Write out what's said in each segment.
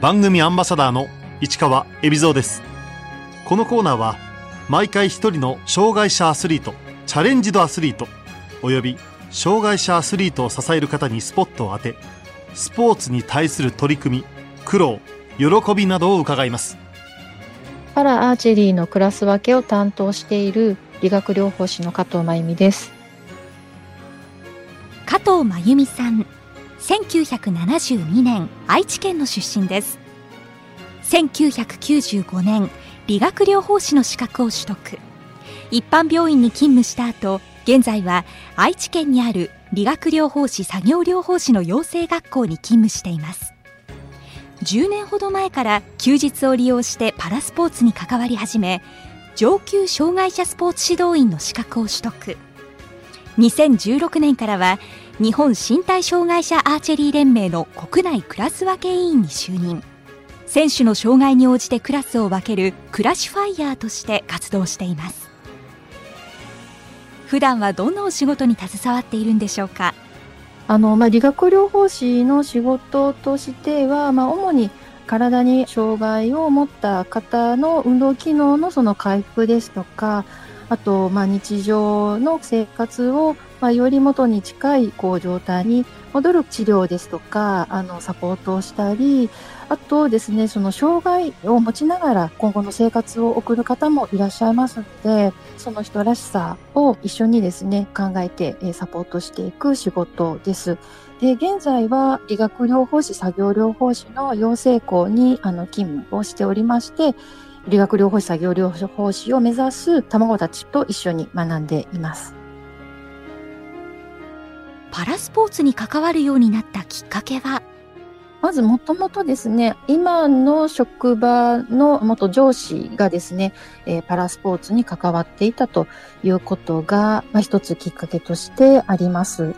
番組アンバサダーの市川恵比蔵です。このコーナーは毎回一人の障害者アスリートチャレンジドアスリートおよび障害者アスリートを支える方にスポットを当てスポーツに対する取り組み苦労喜びなどを伺います。パラアーチェリーのクラス分けを担当している理学療法士の加藤真由美です。加藤真由美さん1972年愛知県の出身です。1995年理学療法士の資格を取得。一般病院に勤務した後現在は愛知県にある理学療法士作業療法士の養成学校に勤務しています。10年ほど前から休日を利用してパラスポーツに関わり始め上級障害者スポーツ指導員の資格を取得。2016年からは日本身体障害者アーチェリー連盟の国内クラス分け委員に就任。選手の障害に応じてクラスを分けるクラシファイヤーとして活動しています。普段はどんなお仕事に携わっているんでしょうか？あの、まあ、理学療法士の仕事としては、まあ、主に体に障害を持った方の運動機能のその回復ですとか、あと、まあ、日常の生活を、まあ、より元に近いこう状態に戻る治療ですとか、あの、サポートをしたり、あとですね、その障害を持ちながら今後の生活を送る方もいらっしゃいますので、その人らしさを一緒にですね、考えてサポートしていく仕事です。で、現在は理学療法士、作業療法士の養成校にあの勤務をしておりまして、理学療法士、作業療法士を目指す卵たちと一緒に学んでいます。パラスポーツに関わるようになったきっかけは？まずもともとですね、今の職場の元上司がですね、えー、パラスポーツに関わっていたということが、まあ、一つきっかけとしてあります。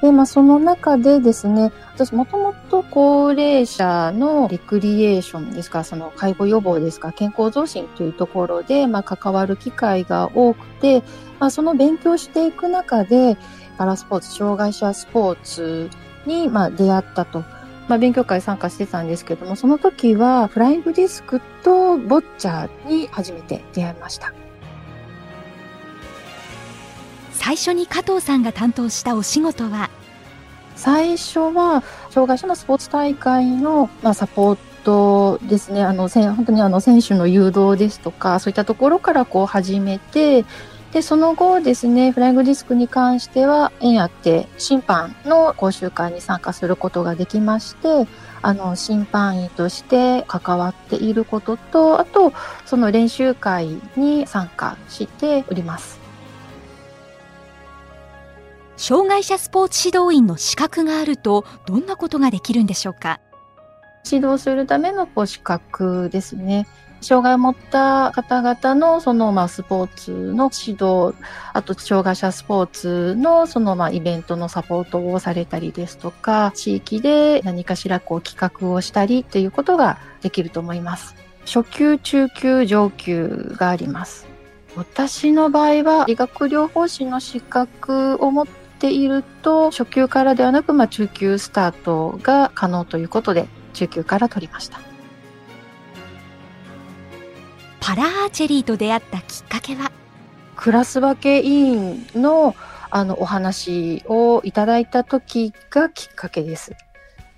で、まあ、その中でですね、私もともと高齢者のレクリエーションですか、その介護予防ですか、健康増進というところで、まあ、関わる機会が多くて、まあ、その勉強していく中で、パラスポーツ、障害者スポーツに、まあ、出会ったと。まあ、勉強会参加してたんですけども、その時はフライングディスクとボッチャーに初めて出会いました。最初に加藤さんが担当したお仕事は？最初は障害者のスポーツ大会の、まあ、サポートですねあの本当にあの選手の誘導ですとかそういったところからこう始めてでその後ですねフライングディスクに関しては縁あって審判の講習会に参加することができましてあの審判員として関わっていることとあとその練習会に参加しております。障害者スポーツ指導員の資格があるとどんなことができるんでしょうか？指導するための資格ですね。障害を持った方々のそのまあスポーツの指導、あと障害者スポーツのそのまあイベントのサポートをされたりですとか、地域で何かしらこう企画をしたりっていうことができると思います。初級、中級、上級があります。私の場合は理学療法士の資格を持っていると、初級からではなく、まあ、中級スタートが可能ということで、中級から取りました。パラアーチェリーと出会ったきっかけは？クラス分け委員のあのお話をいただいた時がきっかけです。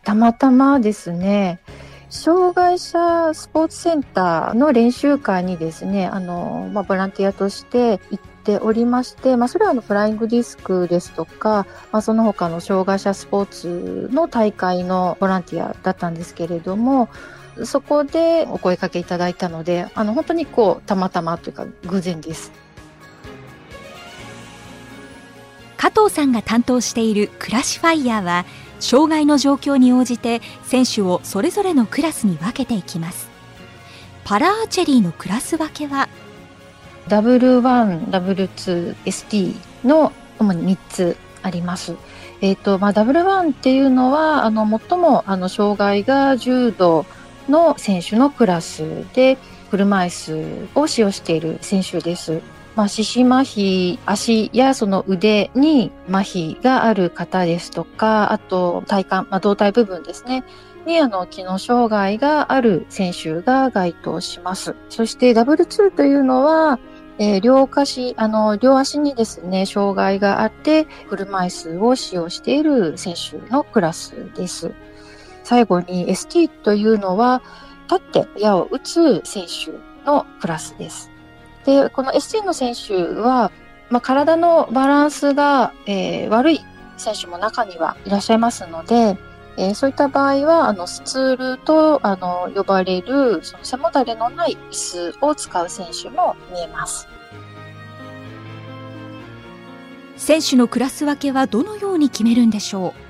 たまたまですね、障害者スポーツセンターの練習会にですね、あの、まあ、ボランティアとして行っておりまして、まあ、それはあのフライングディスクですとか、まあ、その他の障害者スポーツの大会のボランティアだったんですけれども、そこでお声かけいただいたので、あの本当にこうたまたまというか偶然です。加藤さんが担当しているクラシファイヤーは障害の状況に応じて選手をそれぞれのクラスに分けていきますパラアーチェリーのクラス分けは W1、W2、ST の主に3つあります。えっ、ー、と、まあ、W1 っていうのは、あの、最も、あの、障害が重度の選手のクラスで、車椅子を使用している選手です。まあ、四肢麻痺、足やその腕に麻痺がある方ですとか、あと体幹、まあ、胴体部分ですね。にあの機能障害がある選手が該当します。そしてダブル2というのは、えー、両足、あの、両足にですね、障害があって、車椅子を使用している選手のクラスです。最後に ST というのは、立って矢を打つ選手のクラスです。で、この ST の選手は、まあ、体のバランスが、えー、悪い選手も中にはいらっしゃいますので、えー、そういった場合は、あの、スツールと、あの、呼ばれる、その背もたれのない椅子を使う選手も見えます。選手のクラス分けはどのように決めるんでしょう？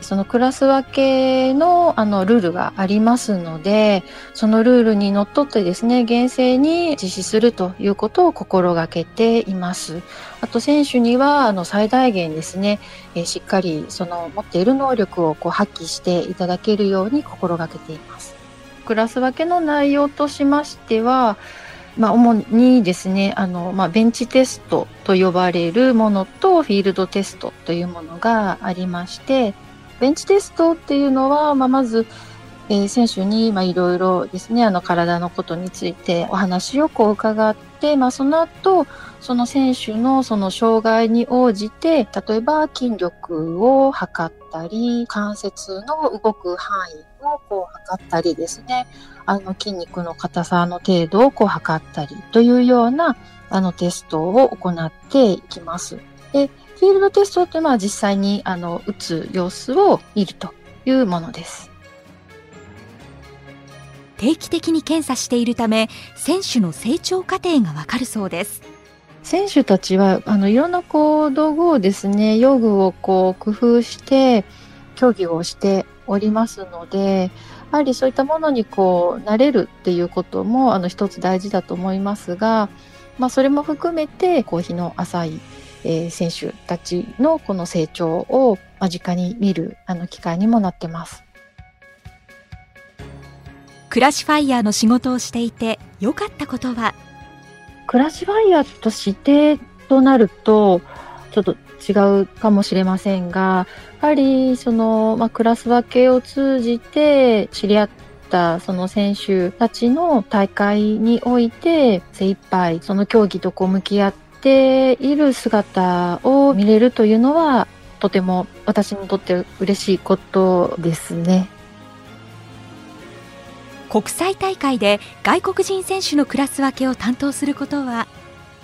そのクラス分けのあのルールがありますので、そのルールにのっとってですね、厳正に実施するということを心がけています。あと選手にはあの最大限ですね、えしっかりその持っている能力をこう発揮していただけるように心がけています。クラス分けの内容としましては、まあ、主にですね、あの、まあ、ベンチテストと呼ばれるものとフィールドテストというものがありまして、ベンチテストっていうのは、まあ、まず、えー、選手に、まあ、いろいろですね、あの、体のことについてお話をこう伺って、まあ、その後、その選手のその障害に応じて、例えば筋力を測ったり、関節の動く範囲をこう測ったりですね、あの筋肉の硬さの程度をこう測ったりというようなあのテストを行っていきます。で、フィールドテストというのは実際にあの打つ様子を見るというものです。定期的に検査しているため、選手の成長過程がわかるそうです。選手たちはあのいろんなこう道具をですね、用具をこう工夫して競技をしておりますので、やはりそういったものにこう慣れるっていうこともあの一つ大事だと思いますが、まあそれも含めてこう日の浅いえー、選手たちのこの成長を間近に見るあの機会にもなってます。クラッシュファイヤーの仕事をしていて良かったことは？クラッシュファイヤーとしてとなるとちょっと違うかもしれませんがやはりその、まあ、クラス分けを通じて知り合ったその選手たちの大会において精一杯その競技とこう向き合ってている姿を見れるというのはとても私にとって嬉しいことですね。国際大会で外国人選手のクラス分けを担当することは？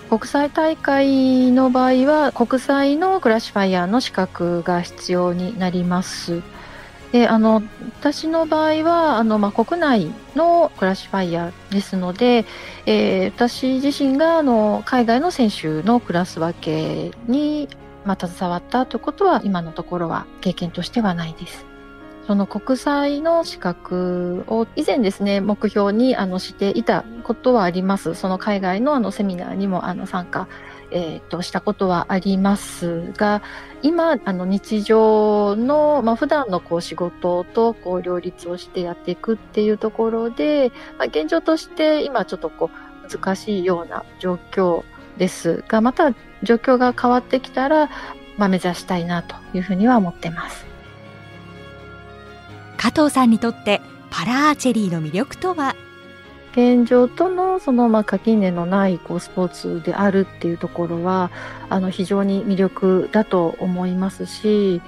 国際大会の場合は国際のクラッシュファイヤーの資格が必要になります。であの私の場合はあの、まあ、国内のクラシファイヤーですので、えー、私自身があの海外の選手のクラス分けに、まあ、携わったということは今のところは経験としてはないです。その国際の資格を以前ですね、目標にあのしていたことはあります。その海外のあのセミナーにもあの参加えー、としたことはありますが今あの日常の、まあ、普段のこう仕事とこう両立をしてやっていくっていうところで、まあ、現状として今ちょっとこう難しいような状況ですがまた状況が変わってきたら、まあ、目指したいなというふうには思ってます。加藤さんにとってパラアーチェリーの魅力とは？現状とのそのまあ垣根のないこうスポーツであるっていうところはあの非常に魅力だと思いますし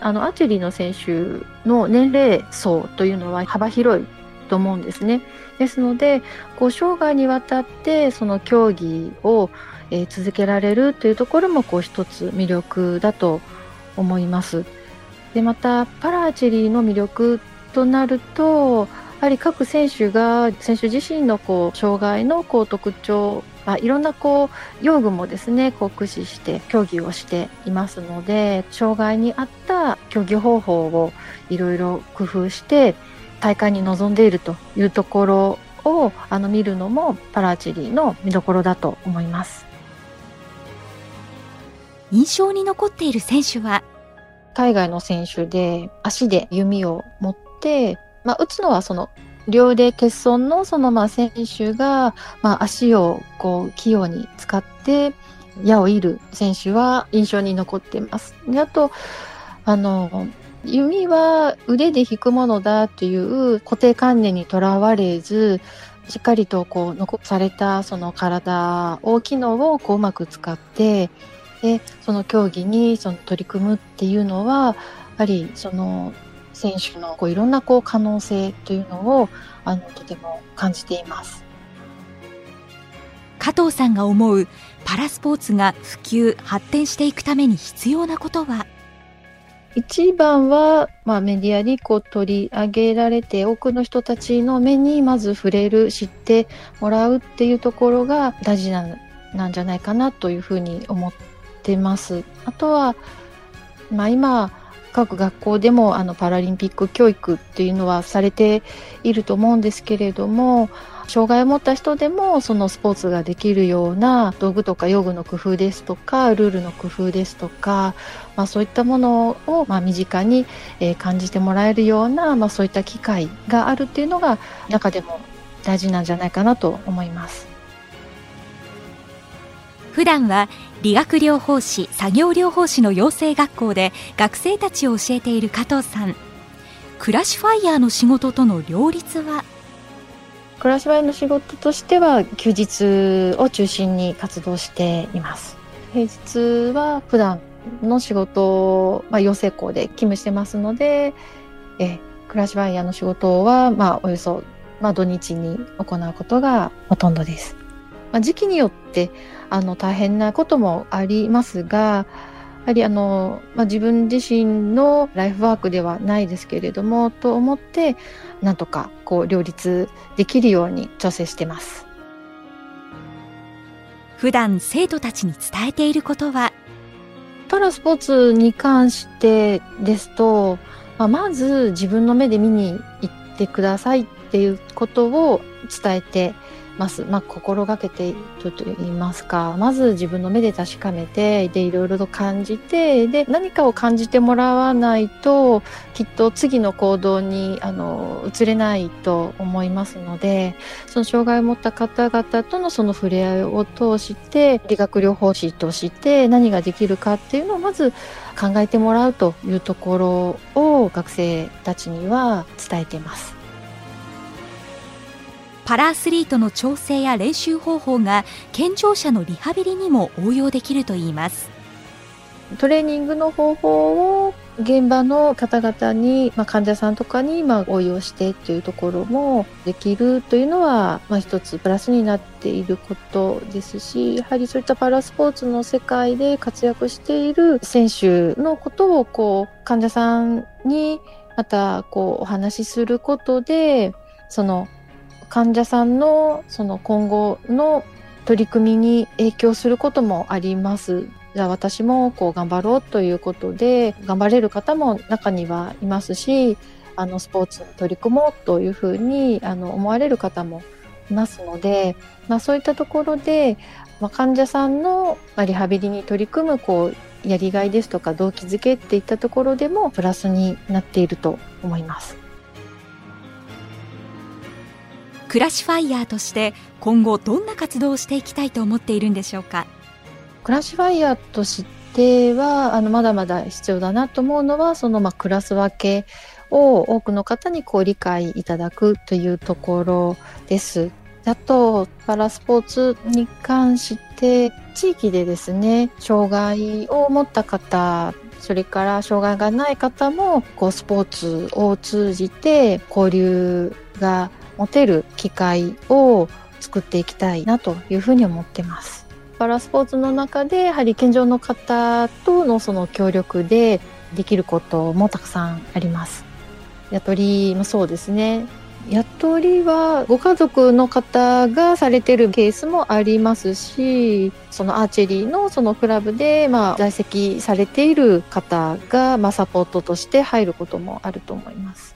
あのアーチェリーの選手の年齢層というのは幅広いと思うんですね。ですのでこう生涯にわたってその競技を、えー、続けられるというところもこう一つ魅力だと思います。でまたパラアーチェリーの魅力となるとはり各選手が選手自身のこう障害のこう特徴まあ、いろんなこう用具もですねこう駆使して競技をしていますので障害に合った競技方法をいろいろ工夫して大会に臨んでいるというところをあの見るのもパラチェリーの見どころだと思います。印象に残っている選手は？海外の選手で足で弓を持ってまあ、打つのはその両腕欠損のそのまあ選手が、まあ、足をこう器用に使って矢を射る選手は印象に残っています。であとあの弓は腕で引くものだという固定観念にとらわれず、しっかりとこう残されたその体を、機能をこううまく使って、で、その競技にその取り組むっていうのは、やはりその選手のこういろんなこう可能性というのをあのとても感じています。加藤さんが思うパラスポーツが普及発展していくために必要なことは？一番は、まあ、メディアにこう取り上げられて多くの人たちの目にまず触れる知ってもらうっていうところが大事ななんじゃないかなというふうに思ってます。あとは、まあ、今各学校でもあのパラリンピック教育っていうのはされていると思うんですけれども障害を持った人でもそのスポーツができるような道具とか用具の工夫ですとかルールの工夫ですとか、まあ、そういったものをま身近に感じてもらえるような、まあ、そういった機会があるっていうのが中でも大事なんじゃないかなと思います。普段は理学療法士作業療法士の養成学校で学生たちを教えている加藤さんクラシファイヤーの仕事との両立は？クラシファイの仕事としては休日を中心に活動しています。平日は普段の仕事、まあ、養成校で勤務してますので、えクラシファイヤーの仕事は、まあ、およそ、まあ、土日に行うことがほとんどです。まあ、時期によって、あの、大変なこともありますが、やはりあの、まあ、自分自身のライフワークではないですけれども、と思って、なんとかこう両立できるように調整してます。普段生徒たちに伝えていることは？パラスポーツに関してですと、まあ、まず自分の目で見に行ってくださいっていうことを伝えてます。まあ、心がけていると言いますか、まず自分の目で確かめて、で、いろいろと感じて、で、何かを感じてもらわないと、きっと次の行動に、あの、移れないと思いますので、その障害を持った方々とのその触れ合いを通して、理学療法士として何ができるかっていうのをまず考えてもらうというところを学生たちには伝えています。パラアスリートの調整や練習方法が健常者のリハビリにも応用できるといいます。トレーニングの方法を現場の方々に、まあ、患者さんとかにまあ応用してというところもできるというのは、まあ、一つプラスになっていることですしやはりそういったパラスポーツの世界で活躍している選手のことをこう患者さんにまたこうお話しすることでその患者さんのその今後の取り組みに影響することもあります。じゃあ私もこう頑張ろうということで頑張れる方も中にはいますし、あのスポーツに取り組もうというふうにあの思われる方もいますので、まあ、そういったところで、まあ、患者さんのリハビリに取り組むこうやりがいですとか動機づけっていったところでもプラスになっていると思います。クラシファイヤーとして今後どんな活動をしていきたいと思っているんでしょうか？クラシファイヤーとしてはあのまだまだ必要だなと思うのはそのまあクラス分けを多くの方にこう理解いただくというところです。あとパラスポーツに関して地域でですね障害を持った方それから障害がない方もこうスポーツを通じて交流が持てる機会を作っていきたいなというふうに思ってます。パラスポーツの中でやはり健常の方とのその協力でできることもたくさんあります。雇りもそうですね。雇りはご家族の方がされてるケースもありますし、そのアーチェリーのそのクラブでまあ在籍されている方がまあサポートとして入ることもあると思います。